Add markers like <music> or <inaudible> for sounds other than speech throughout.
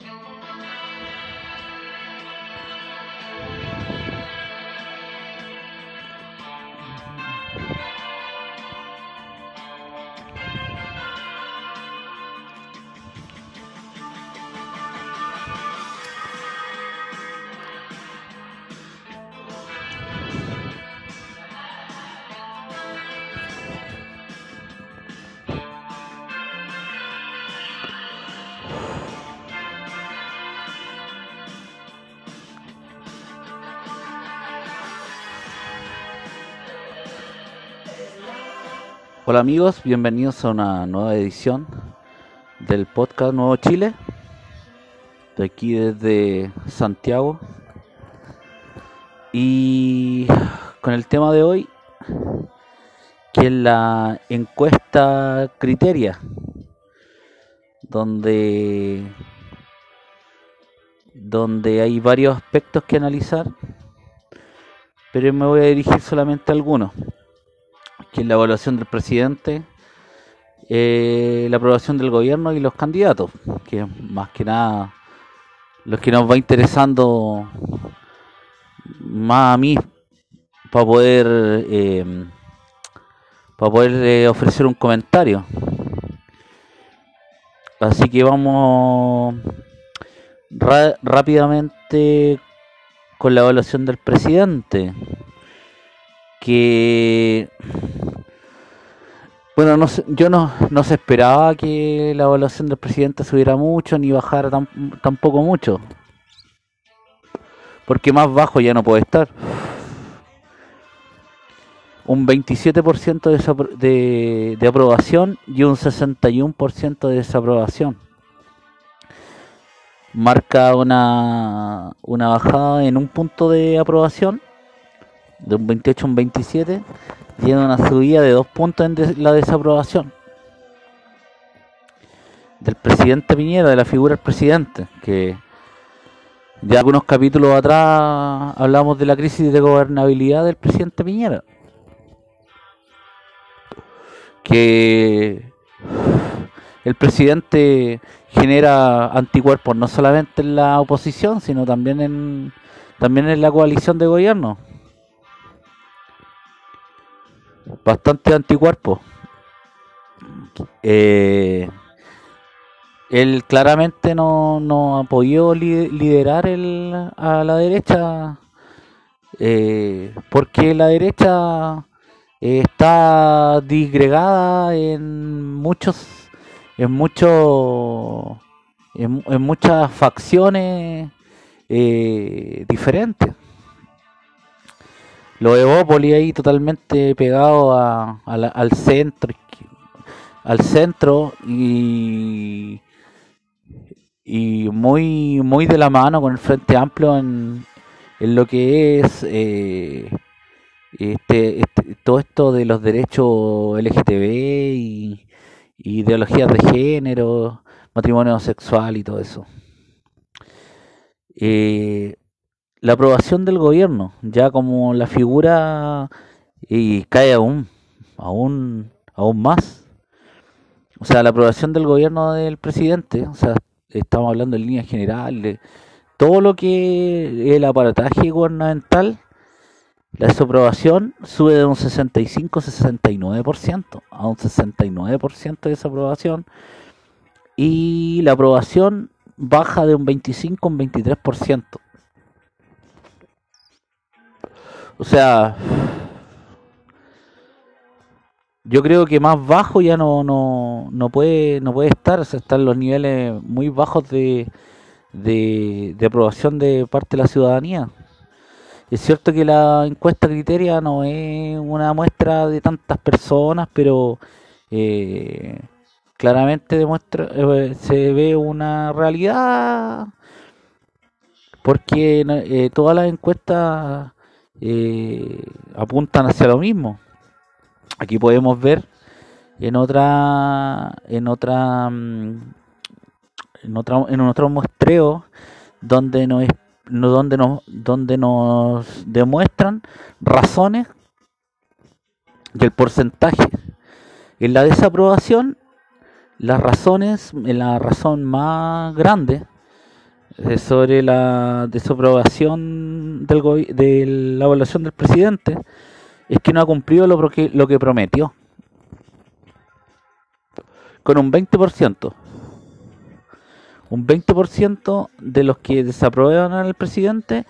Música Hola amigos, bienvenidos a una nueva edición del podcast Nuevo Chile, aquí desde Santiago. Y con el tema de hoy, que es la encuesta Criteria, donde, donde hay varios aspectos que analizar, pero me voy a dirigir solamente a algunos que es la evaluación del presidente, eh, la aprobación del gobierno y los candidatos, que más que nada los que nos va interesando más a mí para poder eh, para poder eh, ofrecer un comentario. Así que vamos rápidamente con la evaluación del presidente que bueno, no, yo no, no se esperaba que la evaluación del presidente subiera mucho ni bajara tampoco mucho. Porque más bajo ya no puede estar. Un 27% de, de, aprobación y un 61% de desaprobación. Marca una, una bajada en un punto de aprobación, de un 28 a un 27, tiene una subida de dos puntos en la desaprobación del presidente Piñera, de la figura del presidente, que ya algunos capítulos atrás hablamos de la crisis de gobernabilidad del presidente Piñera. Que el presidente genera anticuerpos no solamente en la oposición, sino también en también en la coalición de gobierno bastante anticuerpo. Eh, él claramente no, no apoyó liderar el, a la derecha eh, porque la derecha está disgregada en muchos en muchos en, muchas facciones eh, diferentes los Evópolis ahí totalmente pegados a, al centro al centro y y muy muy de la mano con el frente amplio en, en lo que es eh, este, este, todo esto de los derechos LGTB y, ideologías de género matrimonio sexual y todo eso. Eh, la aprobación del gobierno, ya como la figura y cae aún, aún, aún más. O sea, la aprobación del gobierno del presidente, o sea, estamos hablando en líneas generales, todo lo que el aparataje gubernamental, la desaprobación sube de un 65-69% a un 69% de desaprobación y la aprobación baja de un 25 a un 23%. O sea, yo creo que más bajo ya no, no, no puede no puede estar, o están los niveles muy bajos de, de, aprobación de parte de la ciudadanía. Es cierto que la encuesta criteria no es una muestra de tantas personas, pero eh, claramente demuestra eh, se ve una realidad porque eh, todas las encuestas eh, apuntan hacia lo mismo. Aquí podemos ver en otra en otra mm, en otra en otro muestreo donde nos donde nos donde nos demuestran razones del porcentaje en la desaprobación las razones la razón más grande sobre la desaprobación del de la evaluación del presidente es que no ha cumplido lo que, lo que prometió. Con un 20%. Un 20% de los que desaprueban al presidente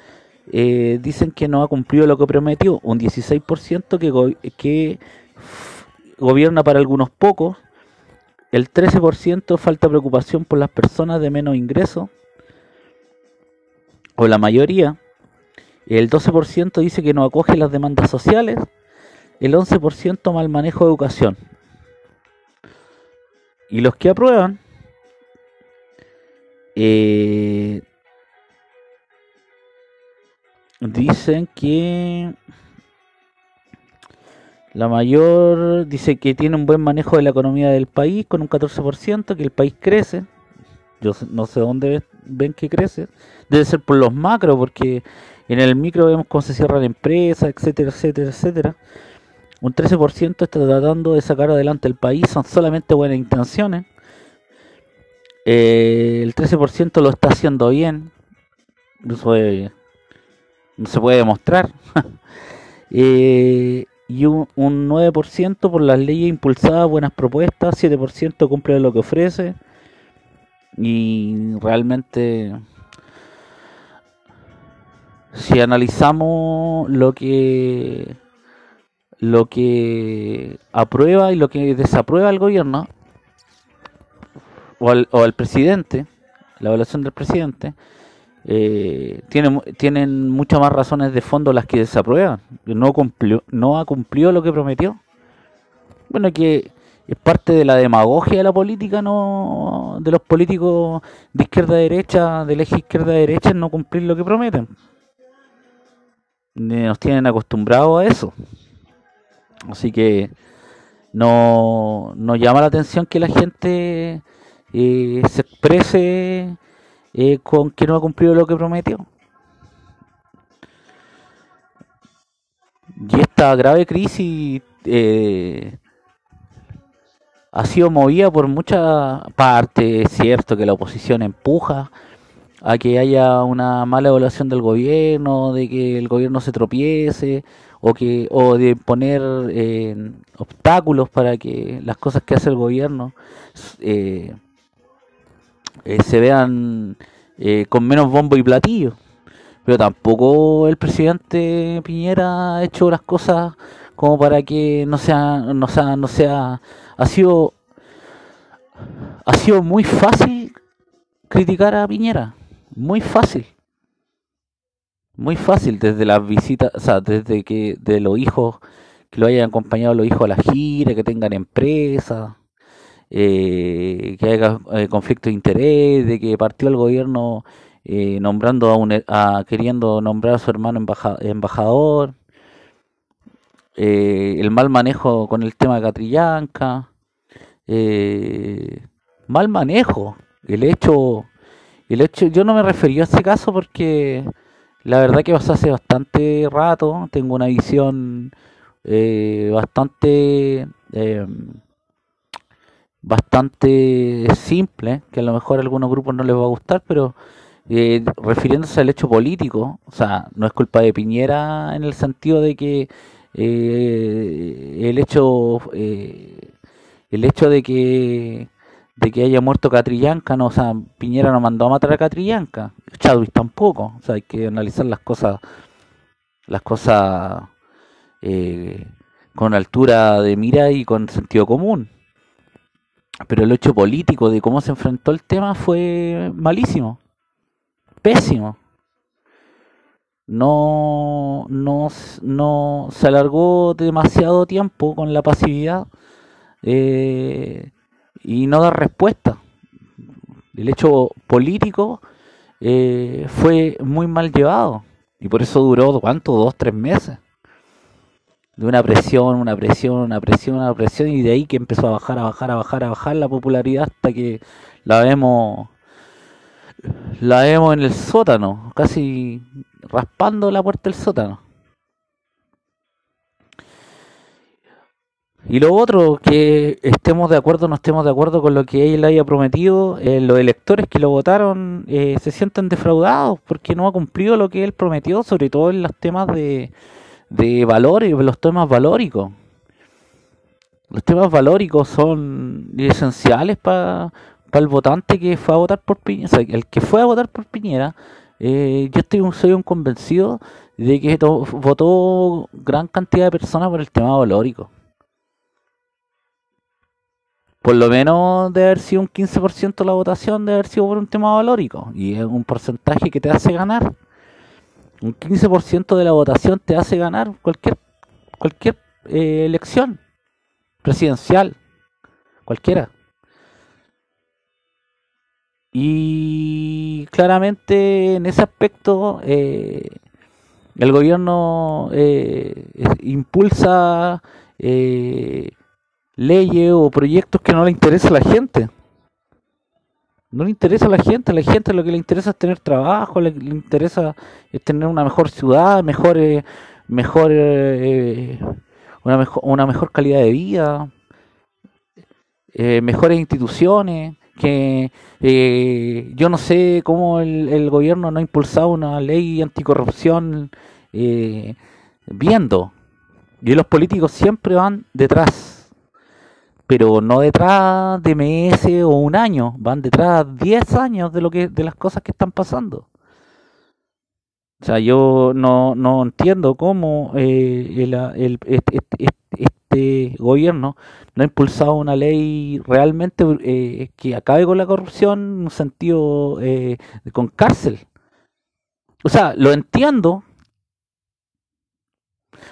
eh, dicen que no ha cumplido lo que prometió. Un 16% que, que gobierna para algunos pocos. El 13% falta preocupación por las personas de menos ingresos. O la mayoría. El 12% dice que no acoge las demandas sociales. El 11% mal manejo de educación. Y los que aprueban eh, dicen que la mayor dice que tiene un buen manejo de la economía del país con un 14%, que el país crece. Yo no sé dónde ven que crece. Debe ser por los macros, porque en el micro vemos cómo se cierran empresas, etcétera, etcétera, etcétera. Un 13% está tratando de sacar adelante el país, son solamente buenas intenciones. Eh, el 13% lo está haciendo bien. Eso no se puede demostrar. <laughs> eh, y un, un 9% por las leyes impulsadas, buenas propuestas, 7% cumple lo que ofrece. Y realmente si analizamos lo que lo que aprueba y lo que desaprueba el gobierno o al, o al presidente, la evaluación del presidente, eh, tienen, tienen muchas más razones de fondo las que desaprueban. No, cumplió, no ha cumplido lo que prometió. Bueno, que es parte de la demagogia de la política, no de los políticos de izquierda derecha, del eje izquierda a derecha, no cumplir lo que prometen. Nos tienen acostumbrados a eso. Así que no nos llama la atención que la gente eh, se exprese eh, con que no ha cumplido lo que prometió. Y esta grave crisis eh, ha sido movida por mucha parte. Es cierto que la oposición empuja a que haya una mala evaluación del gobierno, de que el gobierno se tropiece, o que o de poner eh, obstáculos para que las cosas que hace el gobierno eh, eh, se vean con menos bombo y platillo pero tampoco el presidente Piñera ha hecho las cosas como para que no sea no sea no sea ha sido ha sido muy fácil criticar a Piñera. Muy fácil. Muy fácil desde las visitas, o sea, desde que de los hijos, que lo hayan acompañado los hijos a la gira, que tengan empresa, eh, que haya eh, conflicto de interés, de que partió el gobierno eh, nombrando a, un, a queriendo nombrar a su hermano embajador, el mal manejo con el tema de Catrillanca, mal manejo, el hecho, el hecho, yo no me refería a ese caso porque la verdad que pasó hace bastante rato, tengo una visión eh, bastante eh, bastante simple, que a lo mejor a algunos grupos no les va a gustar, pero eh, refiriéndose al hecho político, o sea, no es culpa de Piñera en el sentido de que el hecho el hecho de que de que haya muerto Catrillanca, no, Piñera no mandó a matar a Catrillanca, Chadwick tampoco, o sea, hay que analizar las cosas, las cosas eh, con altura de mira y con sentido común. Pero el hecho político de cómo se enfrentó el tema fue malísimo, pésimo. No, no, no se alargó demasiado tiempo con la pasividad. Eh, y no dar respuesta. El hecho político eh, fue muy mal llevado y por eso duró, ¿cuánto? Dos, tres meses. De una presión, una presión, una presión, una presión y de ahí que empezó a bajar, a bajar, a bajar, a bajar la popularidad hasta que la vemos la vemos en el sótano, casi raspando la puerta del sótano. Y lo otro, que estemos de acuerdo o no estemos de acuerdo con lo que él haya prometido, eh, los electores que lo votaron eh, se sienten defraudados porque no ha cumplido lo que él prometió, sobre todo en los temas de, de valores, los temas valóricos. Los temas valóricos son esenciales para el votante que fue a votar por Piñera. O sea, el que fue a votar por Piñera, eh, yo estoy soy un convencido de que votó gran cantidad de personas por el tema valórico por lo menos de haber sido un 15% la votación, de haber sido por un tema valórico. Y es un porcentaje que te hace ganar. Un 15% de la votación te hace ganar cualquier, cualquier eh, elección presidencial, cualquiera. Y claramente en ese aspecto eh, el gobierno eh, impulsa leyes o proyectos que no le interesa a la gente. No le interesa a la gente, a la gente lo que le interesa es tener trabajo, le, interesa es tener una mejor ciudad, mejor, mejor, eh, una, mejor una mejor calidad de vida, eh, mejores instituciones, que eh, yo no sé cómo el, gobierno no ha impulsado una ley anticorrupción viendo, y los políticos siempre van detrás pero no detrás de meses o un año, van detrás 10 años de lo que de las cosas que están pasando. O sea, yo no, no entiendo cómo eh, el, el, este, gobierno no ha impulsado una ley realmente eh, que acabe con la corrupción en un sentido eh, con cárcel. O sea, lo entiendo.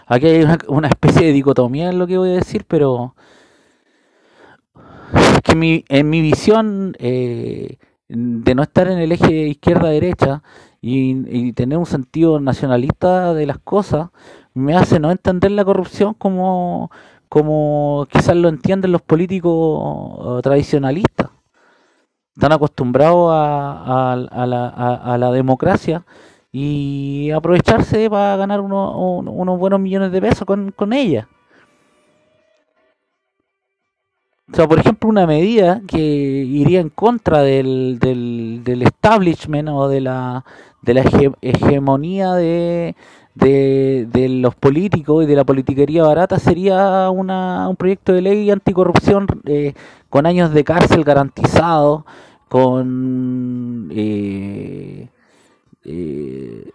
Aquí hay una, especie de dicotomía en lo que voy a decir, pero que mi, en mi visión eh, de no estar en el eje izquierda-derecha y, tener un sentido nacionalista de las cosas, me hace no entender la corrupción como, como quizás lo entienden los políticos tradicionalistas. Están acostumbrados a, a, la, a, la, democracia y aprovecharse para ganar unos buenos millones de pesos con, con ella. O sea, por ejemplo, una medida que iría en contra del, del, establishment o de la, de la hegemonía de, de, los políticos y de la politiquería barata sería una, un proyecto de ley anticorrupción eh, con años de cárcel garantizados, con... Eh, eh,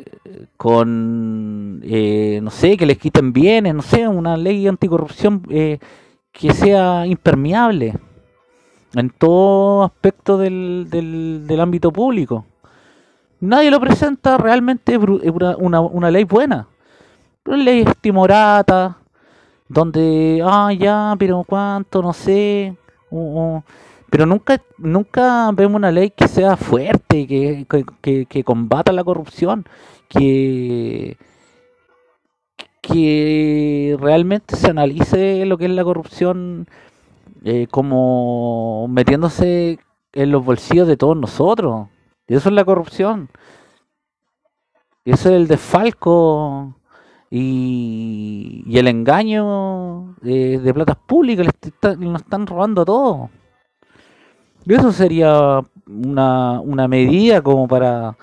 con no sé que les quiten bienes no sé una ley anticorrupción que sea impermeable en todo aspecto del, del, ámbito público. Nadie lo presenta realmente una, una ley buena. Una ley estimorata, donde, ah, ya, pero cuánto, no sé. pero nunca nunca vemos una ley que sea fuerte, que, que, que combata la corrupción, que que realmente se analice lo que es la corrupción eh, como metiéndose en los bolsillos de todos nosotros. Y eso es la corrupción. Y eso es el desfalco y, y el engaño de, de platas públicas. nos están robando todo. Y eso sería una, una medida como para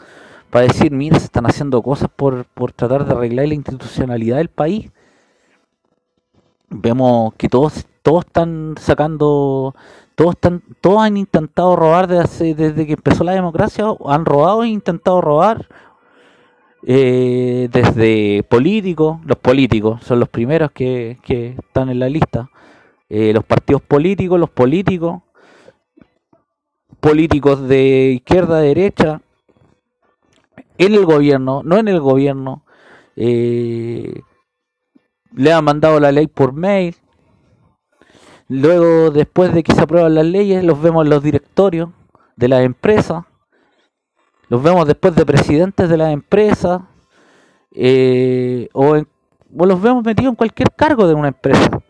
para decir, mira, se están haciendo cosas por, por tratar de arreglar la institucionalidad del país. Vemos que todos todos están sacando, todos están, todos han intentado robar desde, desde que empezó la democracia, han robado e intentado robar. Eh, desde políticos, los políticos son los primeros que, que están en la lista, eh, los partidos políticos, los políticos, políticos de izquierda, derecha, en el gobierno, no en el gobierno, eh, le han mandado la ley por mail. Luego, después de que se aprueban las leyes, los vemos en los directorios de las empresas. Los vemos después de presidentes de las empresas. Eh, o, los vemos metidos en cualquier cargo de una empresa.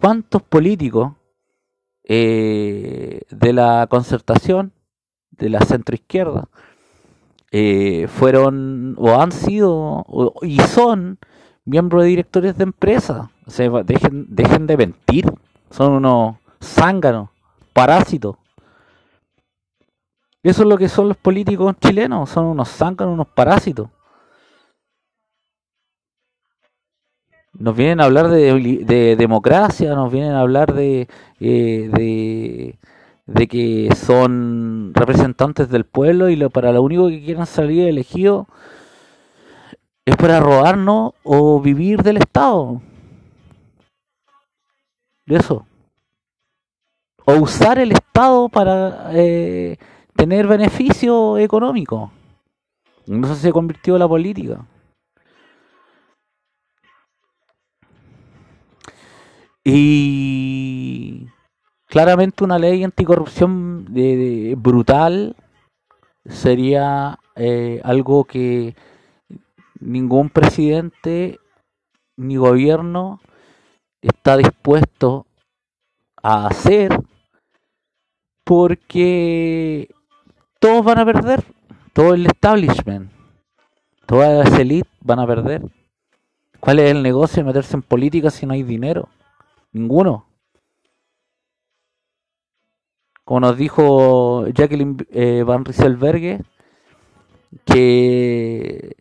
¿Cuántos políticos eh, de la concertación de la centroizquierda eh, fueron o han sido y son miembros de directores de empresas. O sea, dejen, dejen de mentir. Son unos zánganos, parásitos. Eso es lo que son los políticos chilenos. Son unos zánganos, unos parásitos. Nos vienen a hablar de, democracia, nos vienen a hablar de, eh, de, de, que son representantes del pueblo y lo, para lo único que quieran salir elegidos es para robarnos o vivir del Estado. Eso. O usar el Estado para eh, tener beneficio económico. Eso se convirtió la política. Y claramente una ley anticorrupción de, brutal sería eh, algo que ningún presidente ni gobierno está dispuesto a hacer porque todos van a perder, todo el establishment, todas las élites van a perder. ¿Cuál es el negocio de meterse en política si no hay dinero? Ninguno. Como nos dijo Jacqueline eh, Van Rieselbergue, que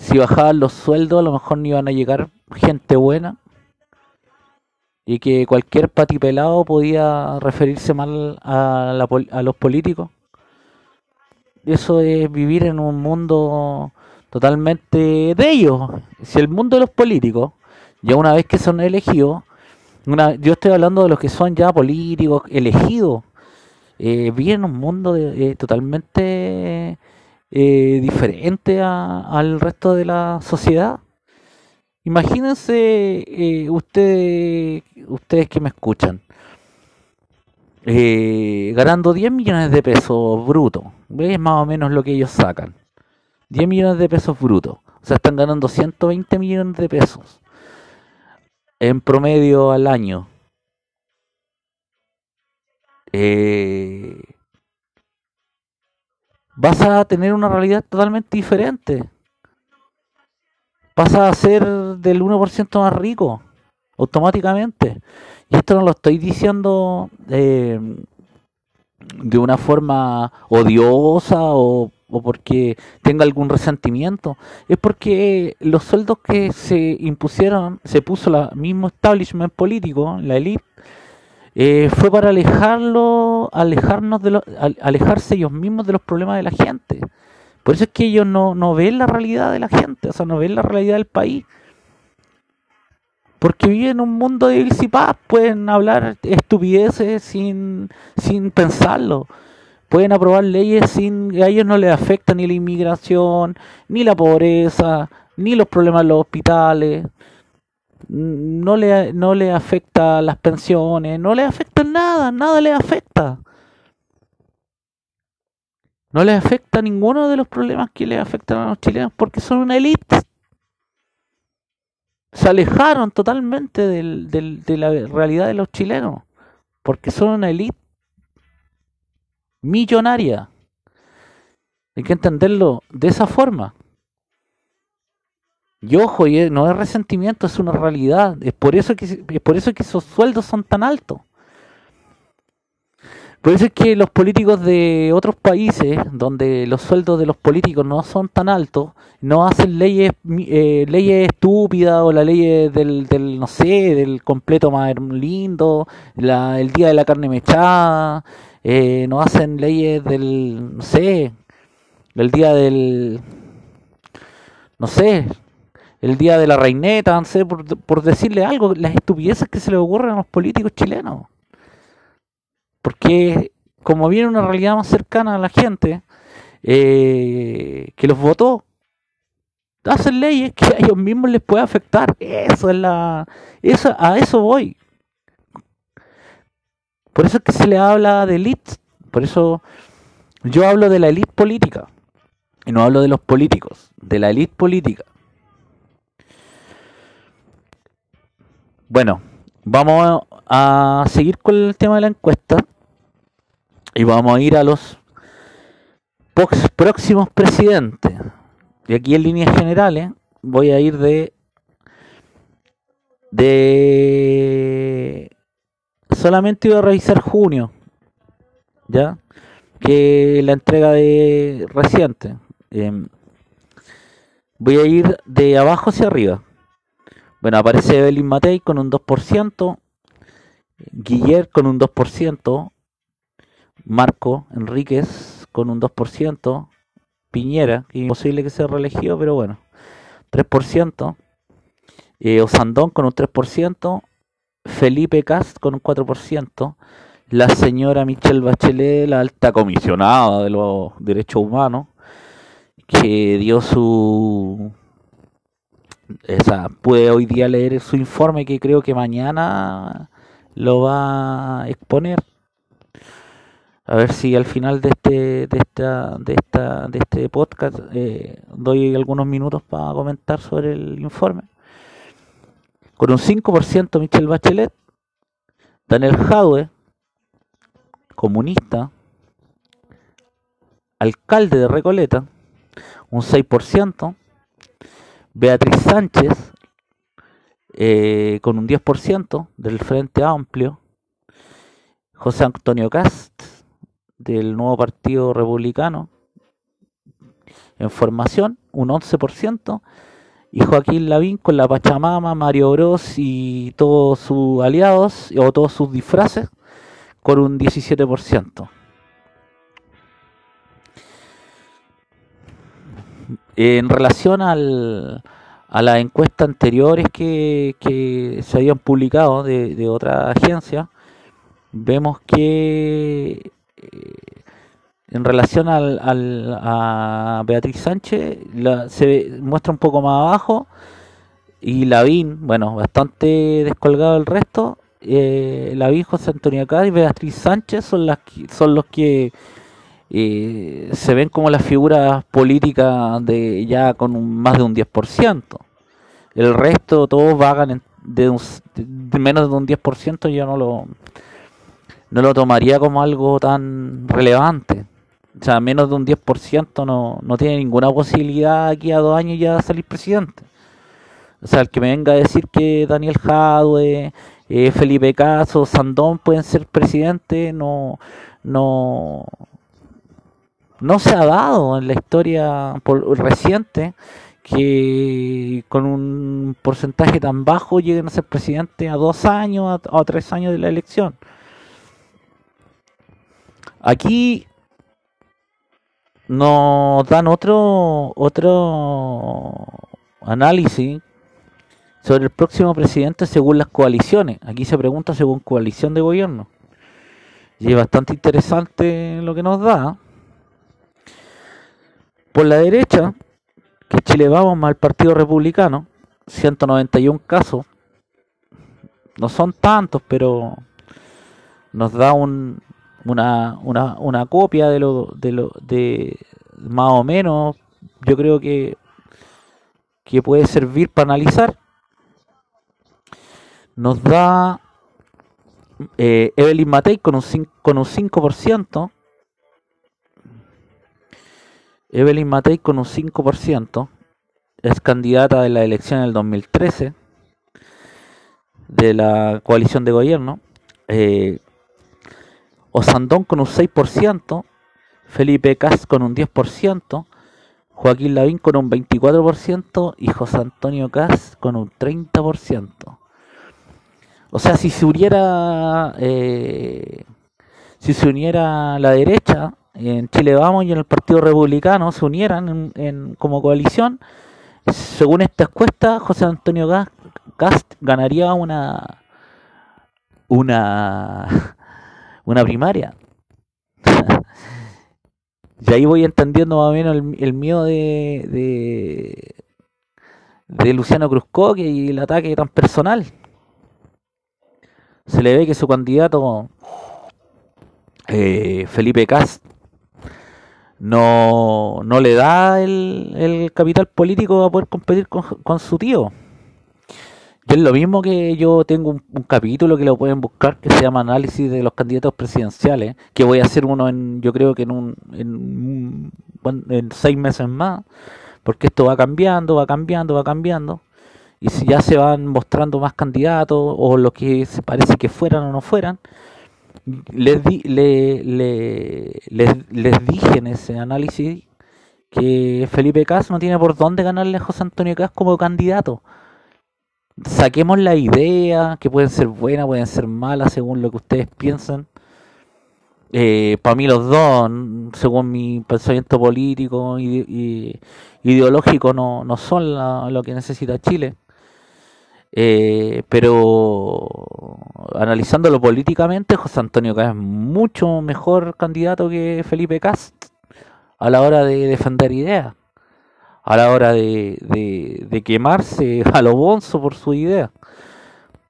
si bajaban los sueldos a lo mejor no iban a llegar gente buena y que cualquier patipelado podía referirse mal a, a los políticos. Eso es vivir en un mundo totalmente de ellos. Si el mundo de los políticos, ya una vez que son elegidos, una, yo estoy hablando de los que son ya políticos elegidos, eh, viven un mundo de, eh, totalmente eh, diferente al resto de la sociedad. Imagínense eh, ustedes, ustedes que me escuchan, eh, ganando 10 millones de pesos brutos, ¿ves? Más o menos lo que ellos sacan. 10 millones de pesos brutos. O sea, están ganando 120 millones de pesos en promedio al año. Eh, vas a tener una realidad totalmente diferente. Vas a ser del 1% más rico, automáticamente. Y esto no lo estoy diciendo eh, de una forma odiosa o, o porque tenga algún resentimiento. Es porque los sueldos que se impusieron, se puso el mismo establishment político, la élite, eh, fue para alejarlo, alejarnos de alejarse ellos mismos de los problemas de la gente. Por eso es que ellos no, no ven la realidad de la gente, o sea, no ven la realidad del país. Porque viven en un mundo de paz, pueden hablar estupideces sin, sin pensarlo. Pueden aprobar leyes sin a ellos no les afecta ni la inmigración, ni la pobreza, ni los problemas de los hospitales no le, no le afecta las pensiones, no le afecta nada, nada le afecta. No le afecta ninguno de los problemas que le afectan a los chilenos porque son una élite. Se alejaron totalmente del, del, de la realidad de los chilenos porque son una élite millonaria. Hay que entenderlo de esa forma. Y ojo, y no es resentimiento, es una realidad. Es por eso que es por eso que esos sueldos son tan altos. Por eso es que los políticos de otros países, donde los sueldos de los políticos no son tan altos, no hacen leyes eh, leyes estúpidas o la ley del, del, no sé, del completo más lindo, la, el día de la carne mechada, eh, no hacen leyes del, no sé, el día del, no sé, el día de la reineta, por, decirle algo, las estupideces que se le ocurren a los políticos chilenos. Porque como viene una realidad más cercana a la gente eh, que los votó, hacen leyes que a ellos mismos les puede afectar. Eso es la, eso, a eso voy. Por eso es que se le habla de élite. Por eso yo hablo de la élite política. Y no hablo de los políticos, de la élite política. Bueno, vamos a seguir con el tema de la encuesta y vamos a ir a los próximos presidentes. Y aquí en líneas generales voy a ir de de solamente iba a revisar junio, ¿ya? Que la entrega de reciente. Em, voy a ir de abajo hacia arriba. Bueno, aparece Evelyn Matei con un 2%, Guiller con un 2%, Marco Enríquez con un 2%, Piñera, que imposible que sea reelegido, pero bueno, 3%, eh, Osandón con un 3%, Felipe Cast con un 4%, la señora Michelle Bachelet, la alta comisionada de los derechos humanos, que dio su... Esa, pude hoy día leer su informe que creo que mañana lo va a exponer. A ver si al final de este de esta de esta de este podcast eh, doy algunos minutos para comentar sobre el informe. Con un 5% Michelle Bachelet, Daniel Jadwe, comunista, alcalde de Recoleta, un 6%, Beatriz Sánchez, eh, con un 10% del Frente Amplio, José Antonio Cast, del nuevo Partido Republicano, en formación, un 11%, y Joaquín Lavín con la Pachamama, Mario Bros y todos sus aliados o todos sus disfraces con un 17%. En relación al, a las encuestas anteriores que, que se habían publicado de, de otra agencia, vemos que eh, en relación al, a Beatriz Sánchez, se muestra un poco más abajo. Y Lavín, bueno, bastante descolgado el resto. Eh, Lavín, José Antonio Cádiz Beatriz Sánchez son, las, son los que eh, se ven como las figuras políticas de ya con un, más de un 10%. El resto, todos vagan de, de menos de un 10%, yo no lo, no lo tomaría como algo tan relevante. O sea, menos de un 10% no, no tiene ninguna posibilidad aquí a dos años ya de salir presidente. O sea, el que me venga a decir que Daniel Jadwe, eh, Felipe Caso, Sandón pueden ser presidente, no, no, no se ha dado en la historia reciente que con un porcentaje tan bajo lleguen a ser presidente a dos años, a tres años de la elección. Aquí nos dan otro otro análisis sobre el próximo presidente según las coaliciones. Aquí se pregunta según coalición de gobierno. Y es bastante interesante lo que nos da. Por la derecha, que Chile vamos al Partido Republicano, 191 casos. No son tantos, pero nos da un, una, una, una copia de lo, de lo de más o menos. Yo creo que que puede servir para analizar. Nos da eh, Evelyn Matei con un, con un 5% Evelyn Matei con un 5% es candidata de la elección del 2013 de la coalición de gobierno eh, Osandón con un 6%, Felipe Cas con un 10%, Joaquín Lavín con un 24% y José Antonio Cas con un 30%. O sea, si se uniera eh, si se uniera la derecha en Chile Vamos y en el Partido Republicano se unieran en, como coalición, según esta encuesta, José Antonio Cast ganaría una una <laughs> una primaria. <laughs> y ahí voy entendiendo más o menos el, miedo de, de, Luciano Cruzco y el ataque tan personal. Se le ve que su candidato eh, Felipe Cast no, no le da el, el capital político a poder competir con, su tío es lo mismo que yo tengo un, capítulo que lo pueden buscar que se llama Análisis de los candidatos presidenciales, que voy a hacer uno en, yo creo que en un, en, en seis meses más, porque esto va cambiando, va cambiando, va cambiando. y si ya se van mostrando más candidatos o lo que parece que fueran o no fueran, les, di, le, le, les, les dije en ese análisis que Felipe Cas no tiene por dónde ganarle a José Antonio Cas como candidato. Saquemos la idea, que pueden ser buenas, pueden ser malas, según lo que ustedes piensan. Eh, para mí los dos, según mi pensamiento político y, ideológico, no son lo que necesita Chile. Eh, pero analizándolo políticamente, José Antonio Cas es mucho mejor candidato que Felipe Cast a la hora de defender ideas, a la hora de, de, quemarse <laughs> a lo bonzo por su idea,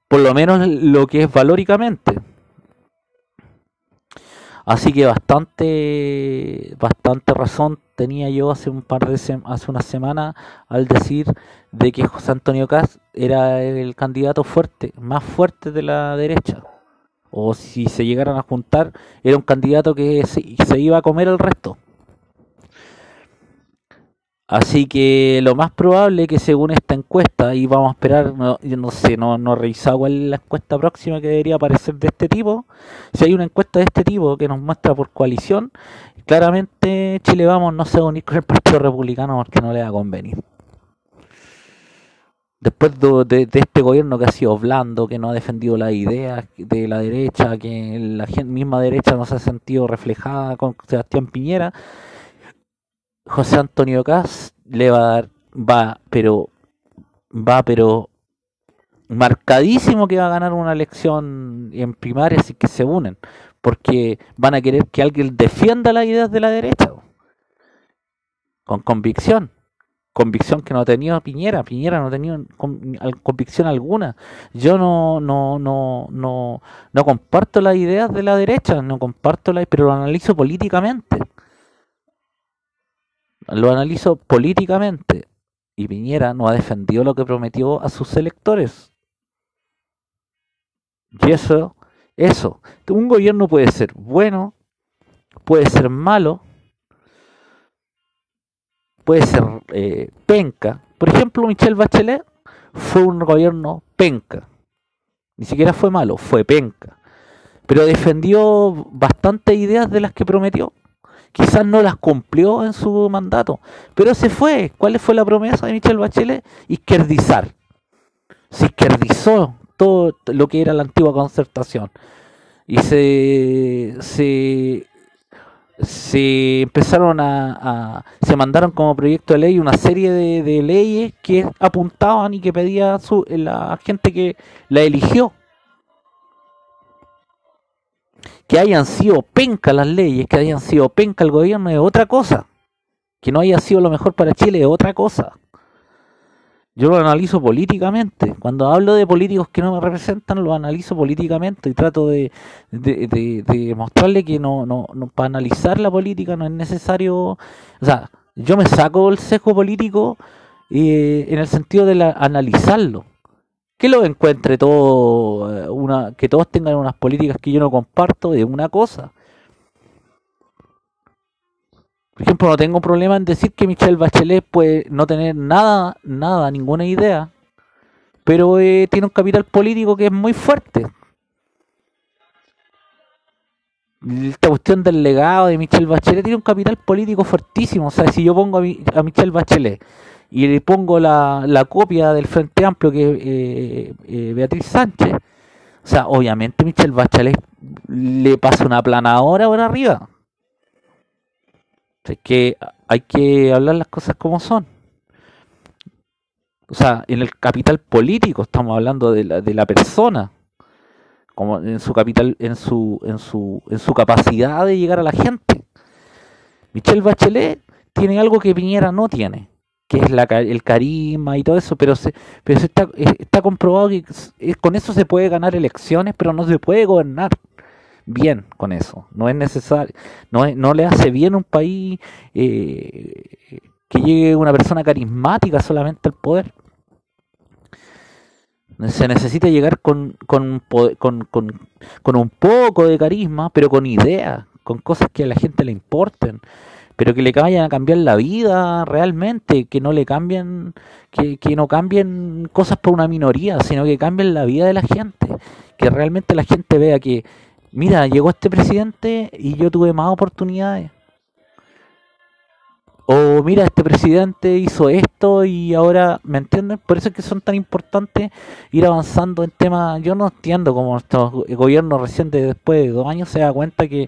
por lo menos lo que es valóricamente. Así que bastante, bastante razón tenía yo hace un par de hace una semana al decir de que José Antonio Caz era el candidato fuerte, más fuerte de la derecha. O si se llegaran a juntar, era un candidato que se iba a comer el resto. Así que lo más probable que según esta encuesta, y vamos a esperar, no, yo no sé, no, no he revisado cuál es la encuesta próxima que debería aparecer de este tipo. Si hay una encuesta de este tipo que nos muestra por coalición, claramente Chile Vamos no se va a unir con el Partido Republicano porque no le va a convenir. Después de, este gobierno que ha sido blando, que no ha defendido las ideas de la derecha, que la misma derecha no se ha sentido reflejada con Sebastián Piñera, José Antonio Cas le va a dar, va, pero, va, pero marcadísimo que va a ganar una elección en primarias y que se unen, porque van a querer que alguien defienda las ideas de la derecha, con convicción, convicción que no ha tenido Piñera, Piñera no ha tenido convicción alguna. Yo no, no, no, no, no comparto las ideas de la derecha, no comparto la, pero lo analizo políticamente lo analizo políticamente y Piñera no ha defendido lo que prometió a sus electores. Y eso, eso, un gobierno puede ser bueno, puede ser malo, puede ser eh, penca. Por ejemplo, Michelle Bachelet fue un gobierno penca. Ni siquiera fue malo, fue penca. Pero defendió bastantes ideas de las que prometió quizás no las cumplió en su mandato, pero se fue. ¿Cuál fue la promesa de Michelle Bachelet? Izquierdizar. Se izquierdizó todo lo que era la antigua concertación. Y se, se, se empezaron a, se mandaron como proyecto de ley una serie de, de leyes que apuntaban y que pedía su, la gente que la eligió que hayan sido penca las leyes, que hayan sido penca el gobierno es otra cosa. Que no haya sido lo mejor para Chile es otra cosa. Yo lo analizo políticamente. Cuando hablo de políticos que no me representan, lo analizo políticamente y trato de, de, mostrarle que no, no, no, para analizar la política no es necesario. O sea, yo me saco el sesgo político eh, en el sentido de la, analizarlo que lo encuentre todo, eh, una, que todos tengan unas políticas que yo no comparto de una cosa. Por ejemplo, no tengo problema en decir que Michelle Bachelet puede no tener nada, nada, ninguna idea, pero eh, tiene un capital político que es muy fuerte. Esta cuestión del legado de Michelle Bachelet tiene un capital político fuertísimo. O sea, si yo pongo a, a Michelle Bachelet y le pongo la, la copia del Frente Amplio que eh, eh, Beatriz Sánchez, o sea, obviamente Michelle Bachelet le pasa una planadora por arriba. Es que hay que hablar las cosas como son. O sea, en el capital político estamos hablando de la, de la persona, como en su capital, en su, en su, en su capacidad de llegar a la gente. Michelle Bachelet tiene algo que Piñera no tiene que es la, el carisma y todo eso, pero se, pero está, está comprobado que con eso se puede ganar elecciones, pero no se puede gobernar bien con eso. No es necesario, no, no le hace bien a un país eh, que llegue una persona carismática solamente al poder. Se necesita llegar con, con, con, con un poco de carisma, pero con ideas, con cosas que a la gente le importen pero que le vayan a cambiar la vida realmente, que no le cambien, que, que no cambien cosas por una minoría, sino que cambien la vida de la gente, que realmente la gente vea que, mira, llegó este presidente y yo tuve más oportunidades o mira, este presidente hizo esto y ahora, ¿me entienden? Por eso es que son tan importantes ir avanzando en temas. Yo no entiendo cómo estos gobiernos recientes, después de dos años, se da cuenta que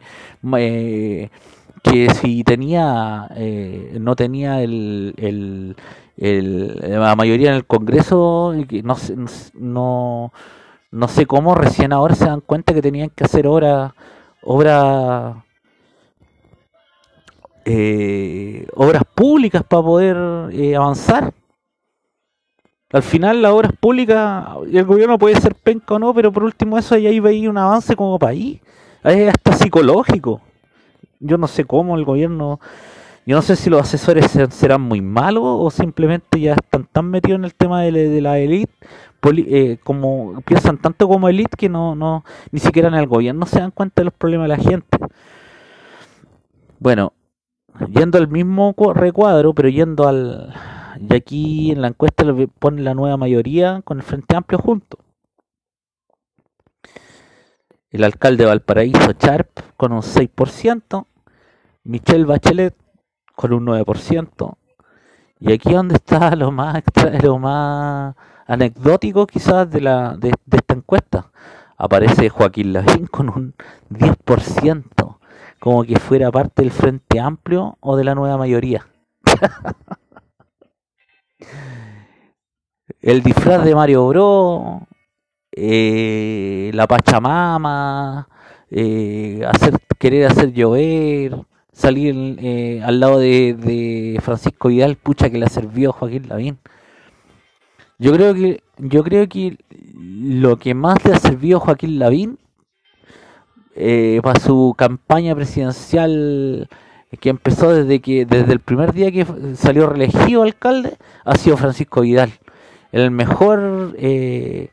eh, que si tenía eh, no tenía el, el, la mayoría en el Congreso no no no sé cómo recién ahora se dan cuenta que tenían que hacer obras obras eh, obras públicas para poder eh, avanzar. Al final las obras públicas, el gobierno puede ser penca o no, pero por último eso ahí veía un avance como país. Es hasta psicológico. Yo no sé cómo el gobierno, yo no sé si los asesores serán muy malos o simplemente ya están tan metidos en el tema de, la élite, eh, como piensan tanto como élite que no, no, ni siquiera en el gobierno se dan cuenta de los problemas de la gente. Bueno, yendo al mismo recuadro, pero yendo al... Y aquí en la encuesta le pone la nueva mayoría con el Frente Amplio junto. El alcalde de Valparaíso, Charp, con un 6%. Michelle Bachelet, con un 9%. Y aquí donde está <laughs> lo más lo más anecdótico quizás de, la, de, esta encuesta. Aparece Joaquín Lavín con un 10% como que fuera parte del Frente Amplio o de la nueva mayoría. <laughs> el disfraz de Mario Bro, eh, la Pachamama, eh, hacer, querer hacer llover, salir eh, al lado de, Francisco Vidal, pucha que la sirvió Joaquín Lavín. Yo creo que yo creo que lo que más le ha servido Joaquín Lavín eh, para su campaña presidencial que empezó desde que desde el primer día que salió reelegido alcalde ha sido Francisco Vidal el mejor eh,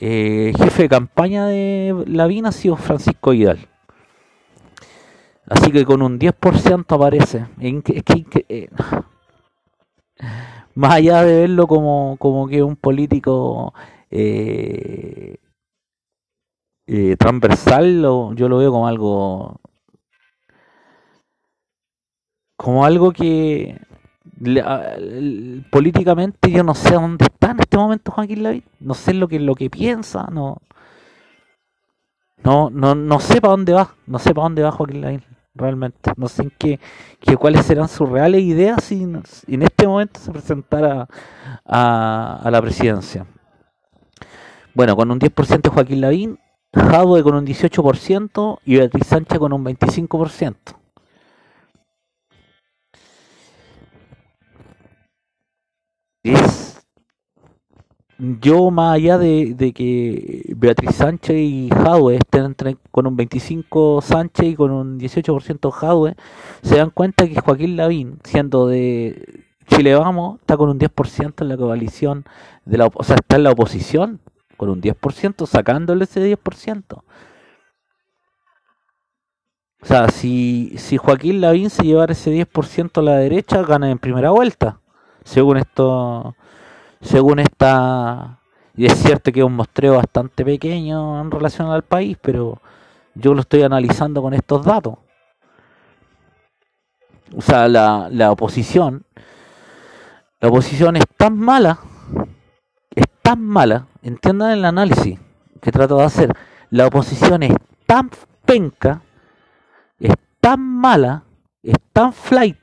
eh, jefe de campaña de Lavín ha sido Francisco Vidal así que con un 10% aparece. <laughs> Más allá de verlo como, como que un político eh, eh, transversal lo, yo lo veo como algo como algo que políticamente yo no sé dónde está en este momento Joaquín Lavín. No sé lo que lo que piensa no no no no sé para dónde va no sé para dónde va Joaquín Lavín realmente no sé en qué, cuáles serán sus reales ideas si, en este momento se presentara a, a la presidencia bueno con un 10% Joaquín Lavín Jadwe con un 18% y Beatriz Sánchez con un 25%. Es, yo más allá de, que Beatriz Sánchez y Jadwe estén con un 25 Sánchez y con un 18% Jadwe, se dan cuenta que Joaquín Lavín, siendo de Chile Vamos, está con un 10% en la coalición, de la, o sea, está en la oposición con un 10%, sacándole ese 10%. O sea, si, si Joaquín Lavín se llevara ese 10% a la derecha, gana en primera vuelta. Según esto, según esta... Y es cierto que es un mostreo bastante pequeño en relación al país, pero yo lo estoy analizando con estos datos. O sea, la, la oposición, la oposición es tan mala tan mala, entiendan el análisis que trato de hacer, la oposición es tan penca, es tan mala, es tan flight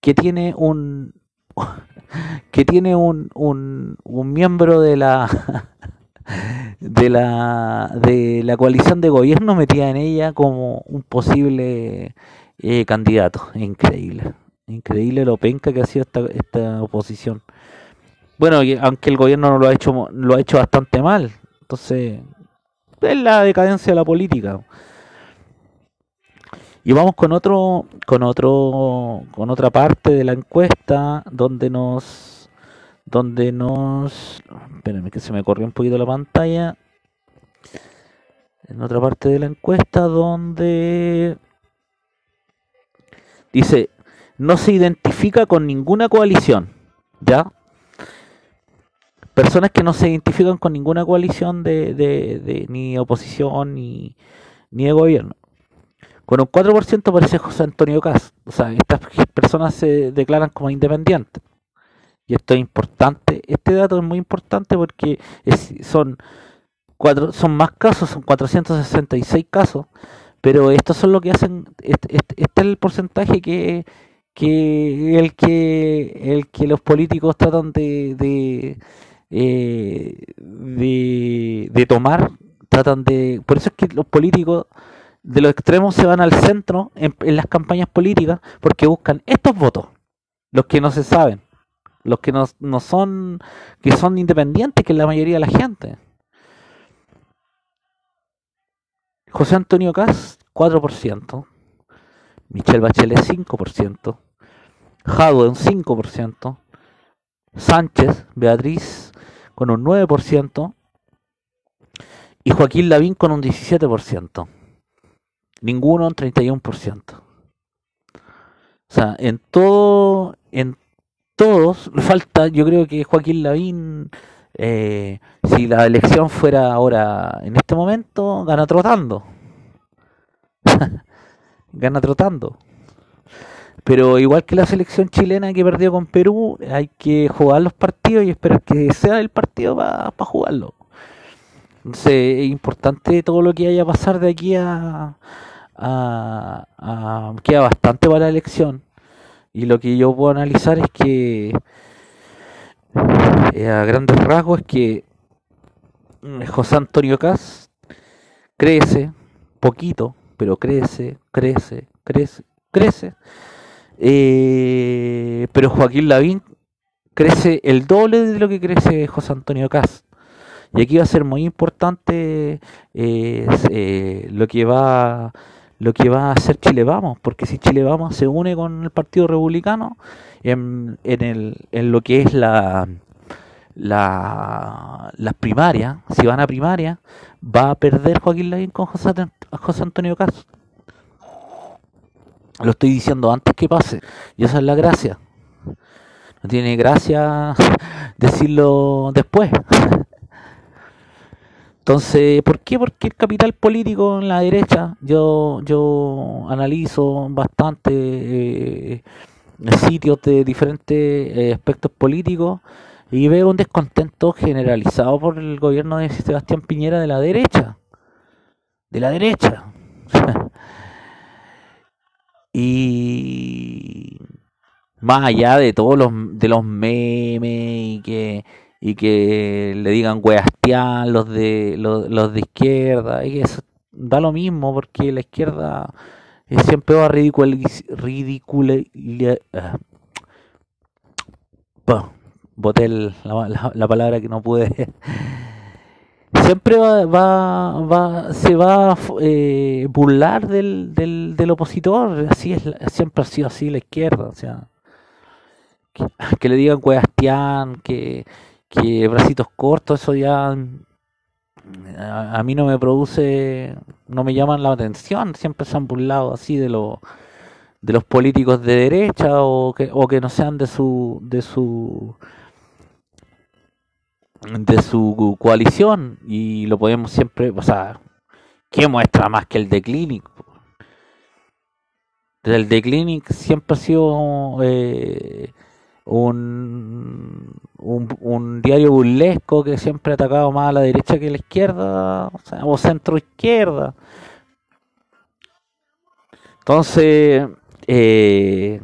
que tiene un que tiene un, un, un miembro de la <laughs> de la de la coalición de gobierno metida en ella como un posible eh, candidato increíble increíble lo penca que ha sido esta, esta oposición bueno, aunque el gobierno no lo ha hecho lo ha hecho bastante mal. Entonces, es la decadencia de la política. Y vamos con otro con otro con otra parte de la encuesta donde nos donde nos espérenme que se me corrió un poquito la pantalla. En otra parte de la encuesta donde dice no se identifica con ninguna coalición, ¿ya? Personas que no se identifican con ninguna coalición de, de, ni oposición ni, ni de gobierno. Con un 4% aparece José Antonio Cas. O sea, estas personas se declaran como independientes. Y esto es importante. Este dato es muy importante porque son, cuatro, son más casos, son 466 casos. Pero estos son lo que hacen. Este, este, este es el porcentaje que, que el que el que los políticos tratan de de, eh, de, de tomar tratan de por eso es que los políticos de los extremos se van al centro en, las campañas políticas porque buscan estos votos, los que no se saben, los que no, no son, que son independientes, que es la mayoría de la gente. José Antonio Cas, 4%. Michelle Bachelet, 5%. Jadwe, un 5%. Sánchez, Beatriz, con un 9%. Y Joaquín Lavín con un 17%. Ninguno un 31%. O sea, en todo, en todos, falta, yo creo que Joaquín Lavín, eh, si la elección fuera ahora, en este momento, gana trotando. <laughs> gana trotando. Pero igual que la selección chilena que perdió con Perú, hay que jugar los partidos y esperar que sea el partido para jugarlo. Entonces es importante todo lo que haya a pasar de aquí a, a, queda bastante para la elección. Y lo que yo puedo analizar es que, eh, a grandes rasgos, es que mm, José Antonio Cas crece, poquito, pero crece, crece, crece, crece. Eh, pero Joaquín Lavín crece el doble de lo que crece José Antonio Cas. Y aquí va a ser muy importante eh, lo que va lo que va a hacer Chile Vamos, porque si Chile Vamos se une con el Partido Republicano en, en, el, en lo que es la, la, las primarias, si van a primaria, va a perder Joaquín Lavín con José, José Antonio Castro. Lo estoy diciendo antes que pase, y esa es la gracia. No tiene gracia <laughs> decirlo después. Entonces, ¿por qué? Porque el capital político en la derecha, yo, yo analizo bastante eh, sitios de diferentes eh, aspectos políticos y veo un descontento generalizado por el gobierno de Sebastián Piñera de la derecha. De la derecha. <laughs> y más allá de todos los, de los memes y que y que le digan weastián los de los, de izquierda y eso da lo mismo porque la izquierda siempre va a ridicule, uh, boté la, palabra que no pude. <laughs> Siempre va, va, se va a eh, burlar del, del, opositor así es siempre ha sido así la izquierda o sea que, le digan weastián que que bracitos cortos, eso ya a, mí no me produce, no me llaman la atención, siempre se han burlado así de los de los políticos de derecha o que, o que no sean de su de su de su coalición y lo podemos siempre, o sea, ¿qué muestra más que el de Clinic? El de Clinic siempre ha sido eh, un, un, diario burlesco que siempre ha atacado más a la derecha que a la izquierda, o, centro izquierda. Entonces, eh,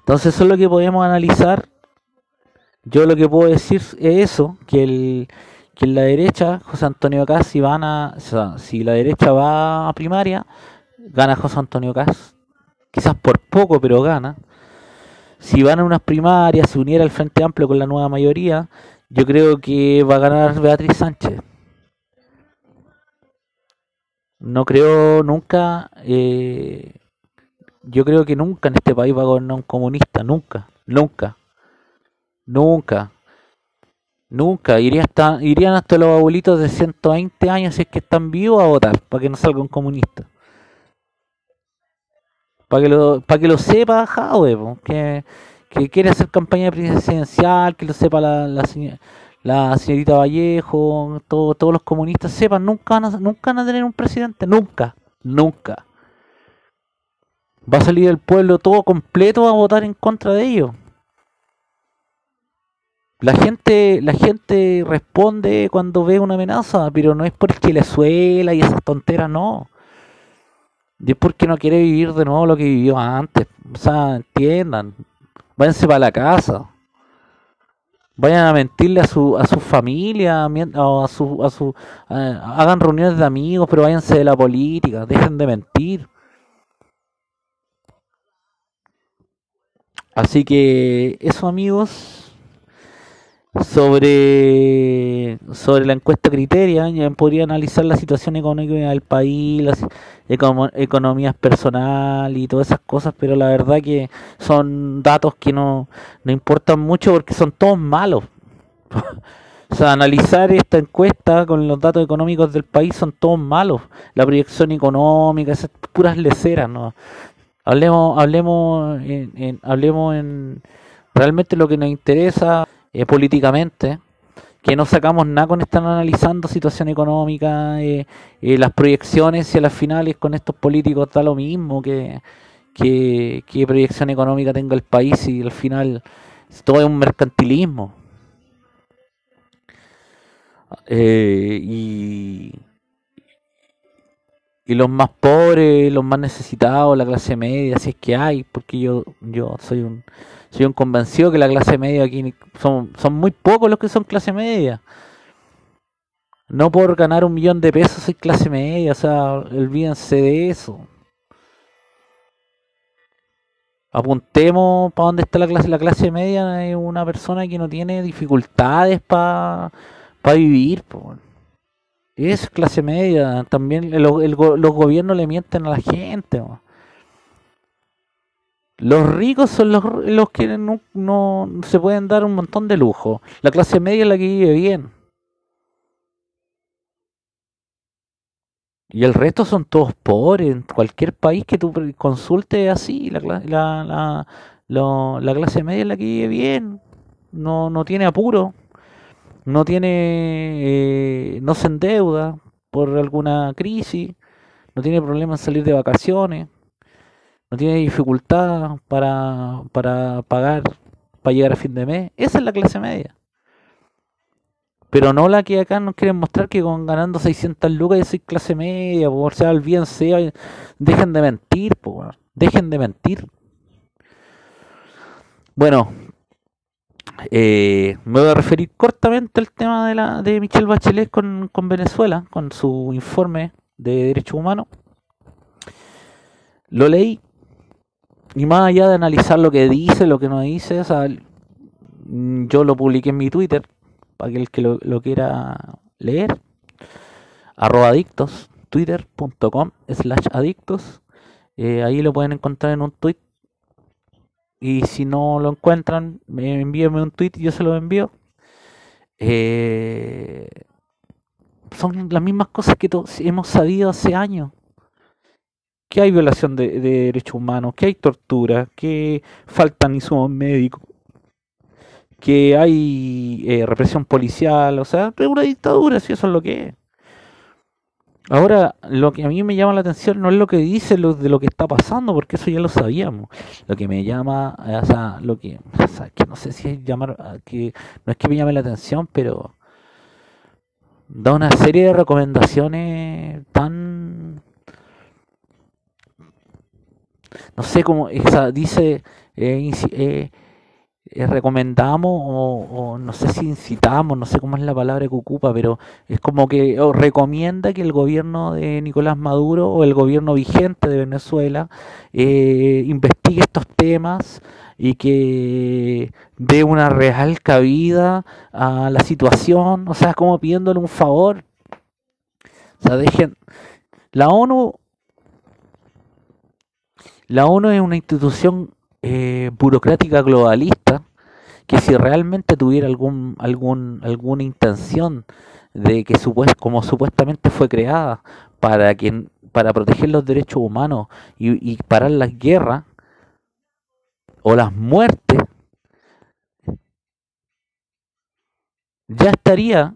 entonces eso es lo que podemos analizar. Yo lo que puedo decir es eso, que el que en la derecha José Antonio Cas si van a, si la derecha va a primaria, gana José Antonio Cas, quizás por poco, pero gana si van a unas primarias, se uniera el Frente Amplio con la nueva mayoría, yo creo que va a ganar Beatriz Sánchez. No creo nunca, eh, yo creo que nunca en este país va a gobernar un comunista, nunca, nunca, nunca, nunca. Iría hasta, irían hasta los abuelitos de 120 años si es que están vivos a votar para que no salga un comunista. Para que lo, para que lo sepa Jadwe, que, que quiere hacer campaña presidencial, que lo sepa la, la, señorita Vallejo, todos los comunistas sepan, nunca van, a, nunca van a tener un presidente, nunca, nunca. Va a salir el pueblo todo completo a votar en contra de ellos. La gente, la gente responde cuando ve una amenaza, pero no es porque le suela y esas tonteras, no. Y es porque no quiere vivir de nuevo lo que vivió antes. O sea, entiendan. Váyanse para la casa. Vayan a mentirle a su, a su familia, a su, a su, hagan reuniones de amigos, pero váyanse de la política, dejen de mentir. Así que eso amigos, sobre, sobre la encuesta Criteria, ya podría analizar la situación económica del país, las economías personales y todas esas cosas, pero la verdad que son datos que no, no importan mucho porque son todos malos. <laughs> o sea, analizar esta encuesta con los datos económicos del país son todos malos. La proyección económica, esas puras leceras, ¿no? Hablemos, hablemos en, hablemos en realmente lo que nos interesa eh, políticamente, que no sacamos nada con estar analizando situación económica, eh, eh, las proyecciones y a las finales con estos políticos da lo mismo que, que, proyección económica tenga el país y al final todo es un mercantilismo. y, y los más pobres, los más necesitados, la clase media, si es que hay, porque yo, yo soy un soy un convencido que la clase media aquí son, son muy pocos los que son clase media. No por ganar un millón de pesos soy clase media, o sea, olvídense de eso. Apuntemos para dónde está la clase. La clase media es una persona que no tiene dificultades para vivir. Es clase media. También los gobiernos le mienten a la gente. Los ricos son los, los que no, no, se pueden dar un montón de lujo. La clase media es la que vive bien. Y el resto son todos pobres. En cualquier país que tú consultes así, la, la, la, la, clase media es la que vive bien. No, no tiene apuro. No tiene. Eh, no se endeuda por alguna crisis. No tiene problema en salir de vacaciones no tiene dificultad para, para pagar, para llegar a fin de mes. Esa es la clase media. Pero no la que acá nos quieren mostrar que con ganando 600 lucas yo soy clase media, por sea, sea, dejen de mentir, por, dejen de mentir. Bueno, eh, me voy a referir cortamente al tema de, la, de Michelle Bachelet con, con Venezuela, con su informe de derechos humanos. Lo leí, y más allá de analizar lo que dice, lo que no dice, mm, yo lo publiqué en mi Twitter, para aquel que lo, quiera leer, arroba adictos, twitter.com slash adictos, eh, ahí lo pueden encontrar en un tweet, y si no lo encuentran, envíenme un tweet y yo se lo envío. Eh, son las mismas cosas que hemos sabido hace años que hay violación de, derechos humanos, que hay tortura, que faltan insumos médicos, que hay eh, represión policial, o sea, es una dictadura, si eso es lo que es. Ahora, lo que a mí me llama la atención no es lo que dice lo, de lo que está pasando, porque eso ya lo sabíamos. Lo que me llama, o sea, lo que, o sea, que no sé si es llamar, que no es que me llame la atención, pero da una serie de recomendaciones tan no sé cómo, esa, dice, eh, eh, eh, recomendamos o, no sé si incitamos, no sé cómo es la palabra que ocupa, pero es como que recomienda que el gobierno de Nicolás Maduro o el gobierno vigente de Venezuela investigue estos temas y que dé una real cabida a la situación, o sea, como pidiéndole un favor. O sea, dejen, la ONU la ONU es una institución eh, burocrática globalista que si realmente tuviera algún, algún, alguna intención de que como supuestamente fue creada para que para proteger los derechos humanos y, y parar las guerras o las muertes, ya estaría,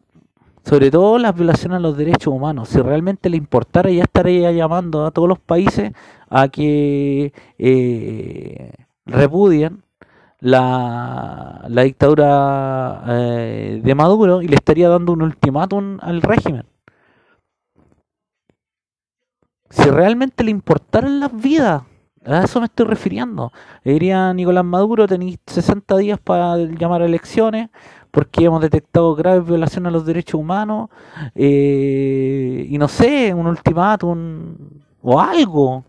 sobre todo las violaciones a los derechos humanos, si realmente le importara, ya estaría llamando a todos los países a que eh, repudien la, la dictadura eh, de Maduro y le estaría dando un ultimátum al régimen. Si realmente le importaran las vidas, a eso me estoy refiriendo. Le diría Nicolás Maduro, tenéis 60 días para llamar a elecciones porque hemos detectado graves violaciones a los derechos humanos eh, y no sé, un ultimátum o algo.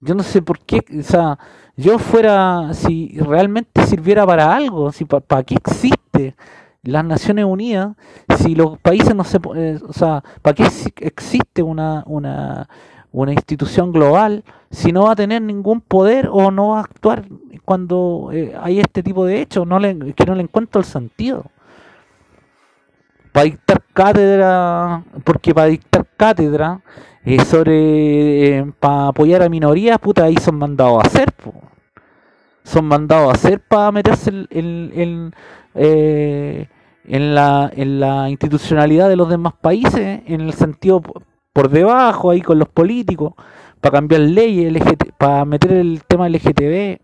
Yo no sé por qué, o sea, yo fuera, si realmente sirviera para algo, si para qué existe las Naciones Unidas, si los países no se, eh, o sea, para qué existe una, una, una institución global si no va a tener ningún poder o no va a actuar cuando eh, hay este tipo de hechos, no le, que no le encuentro el sentido. Para dictar cátedra, porque para dictar cátedra eh, sobre, eh, para apoyar a minorías, puta, ahí son mandados a hacer, son mandados a hacer para meterse en, en, la, en la institucionalidad de los demás países, en el sentido por debajo ahí con los políticos para cambiar leyes, para meter el tema LGTB,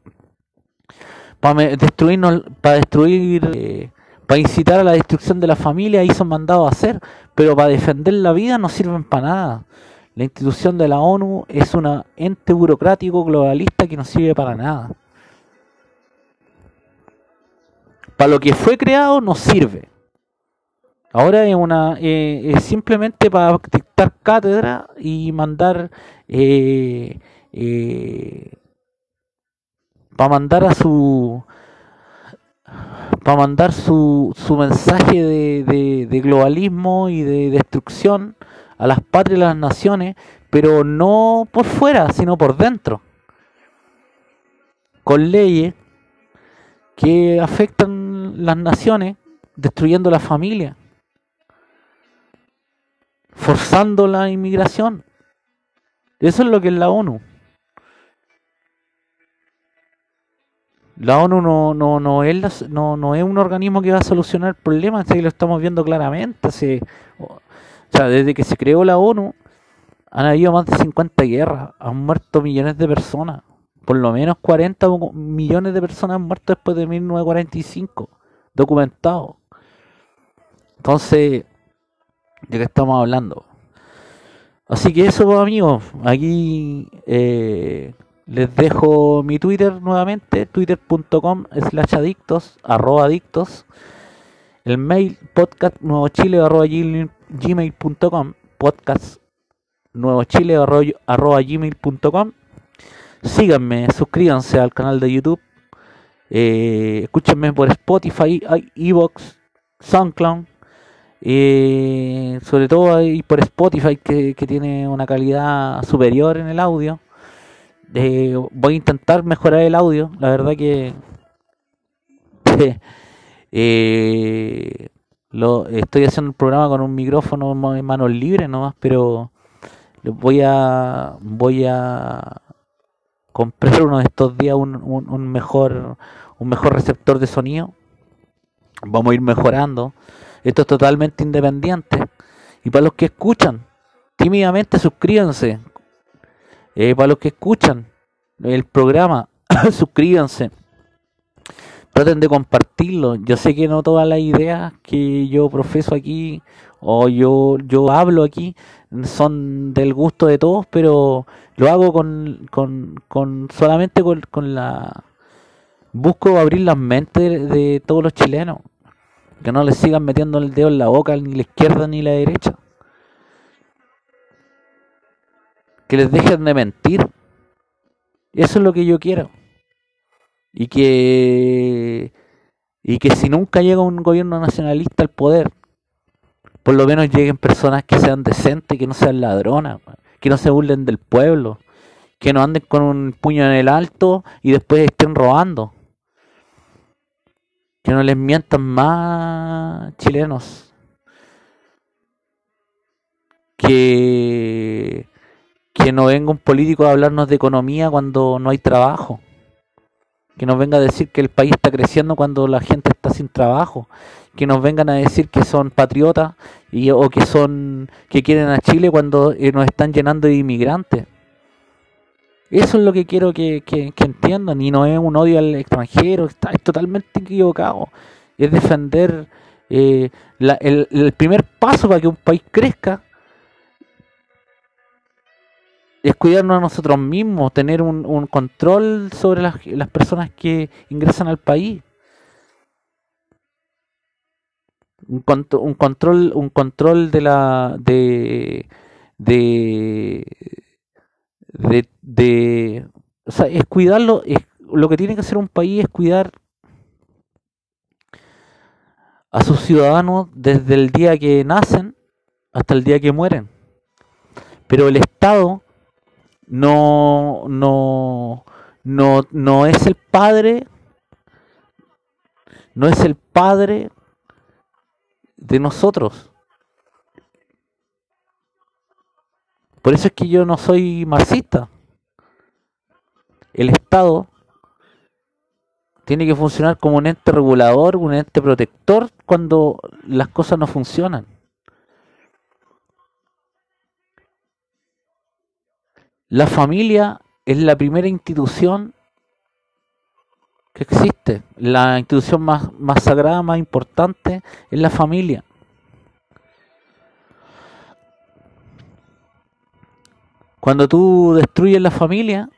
para destruirnos, para destruir, eh, para incitar a la destrucción de la familia, ahí son mandados a hacer, pero para defender la vida no sirven para nada. La institución de la ONU es un ente burocrático globalista que no sirve para nada. Para lo que fue creado no sirve. Ahora es una eh, es simplemente para dictar cátedra y mandar eh, eh, para mandar a su para mandar su, su mensaje de, de, globalismo y de destrucción a las patrias y las naciones, pero no por fuera, sino por dentro, con leyes que afectan las naciones, destruyendo la familia forzando la inmigración. Eso es lo que es la ONU. La ONU no, no, no, es, no, no es un organismo que va a solucionar problemas, así lo estamos viendo claramente. o sea, desde que se creó la ONU han habido más de 50 guerras, han muerto millones de personas. Por lo menos 40 millones de personas han muerto después de 1945, documentado. Entonces, de qué estamos hablando. Así que eso, pues, amigos, aquí eh, les dejo mi Twitter nuevamente, twitter.com slash adictos, arroba adictos, el mail podcast nuevochile arroba gmail.com, podcast nuevochile arroba gmail.com, síganme, suscríbanse al canal de YouTube, eh, escúchenme por Spotify, Evox, SoundCloud, sobre todo ahí por Spotify que, tiene una calidad superior en el audio. Eh, voy a intentar mejorar el audio. La verdad que <laughs> eh, lo, estoy haciendo el programa con un micrófono en manos libres nomás, pero voy a voy a comprar uno de estos días un, un mejor un mejor receptor de sonido. Vamos a ir mejorando. Esto es totalmente independiente. Y para los que escuchan, tímidamente suscríbanse. Eh, para los que escuchan el programa, <coughs> suscríbanse. Traten de compartirlo. Yo sé que no todas las ideas que yo profeso aquí o yo, yo hablo aquí son del gusto de todos, pero lo hago con, con, con solamente con, con la... Busco abrir las mentes de todos los chilenos que no les sigan metiendo el dedo en la boca ni la izquierda ni la derecha. Que les dejen de mentir. Eso es lo que yo quiero. Y que y que si nunca llega un gobierno nacionalista al poder, por lo menos lleguen personas que sean decentes, que no sean ladronas, que no se burlen del pueblo, que no anden con un puño en el alto y después estén robando. Que no les mientan más chilenos. que, que no venga un político a hablarnos de economía cuando no hay trabajo. Que nos venga a decir que el país está creciendo cuando la gente está sin trabajo. Que nos vengan a decir que son patriotas y, o que son que quieren a Chile cuando eh, nos están llenando de inmigrantes. Eso es lo que quiero que, entiendan y no es un odio al extranjero, está, es totalmente equivocado. Es defender eh, el, primer paso para que un país crezca es cuidarnos a nosotros mismos, tener un, control sobre las, las, personas que ingresan al país. Un, un control un control de la de de de, de o sea, es cuidarlo, es, lo que tiene que hacer un país es cuidar a sus ciudadanos desde el día que nacen hasta el día que mueren. Pero el Estado no, no, no, no es el padre, no es el padre de nosotros. Por eso es que yo no soy marxista. El Estado tiene que funcionar como un ente regulador, un ente protector cuando las cosas no funcionan. La familia es la primera institución que existe. La institución más, más sagrada, más importante es la familia. Cuando tú destruyes la familia,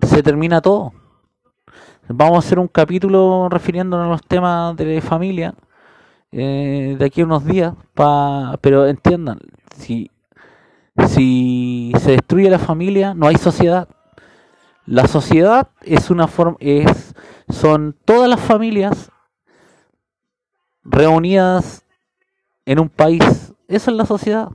se termina todo. Vamos a hacer un capítulo refiriéndonos a los temas de familia eh, de aquí a unos días, pa, pero entiendan, si, si se destruye la familia, no hay sociedad. La sociedad es una forma, es, son todas las familias reunidas en un país. Esa es la sociedad.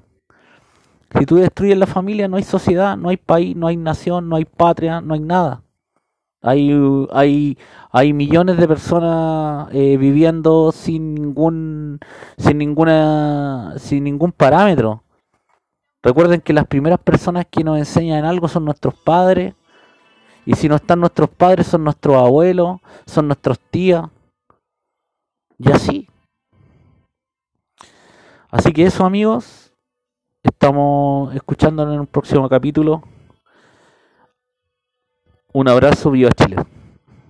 Si tú destruyes la familia, no hay sociedad, no hay país, no hay nación, no hay patria, no hay nada. Hay, hay, hay millones de personas eh, viviendo sin ningún, sin ninguna, sin ningún parámetro. Recuerden que las primeras personas que nos enseñan algo son nuestros padres. Y si no están nuestros padres, son nuestros abuelos, son nuestros tías. Y así. Así que eso amigos, Estamos escuchándonos en un próximo capítulo. Un abrazo, viva Chile.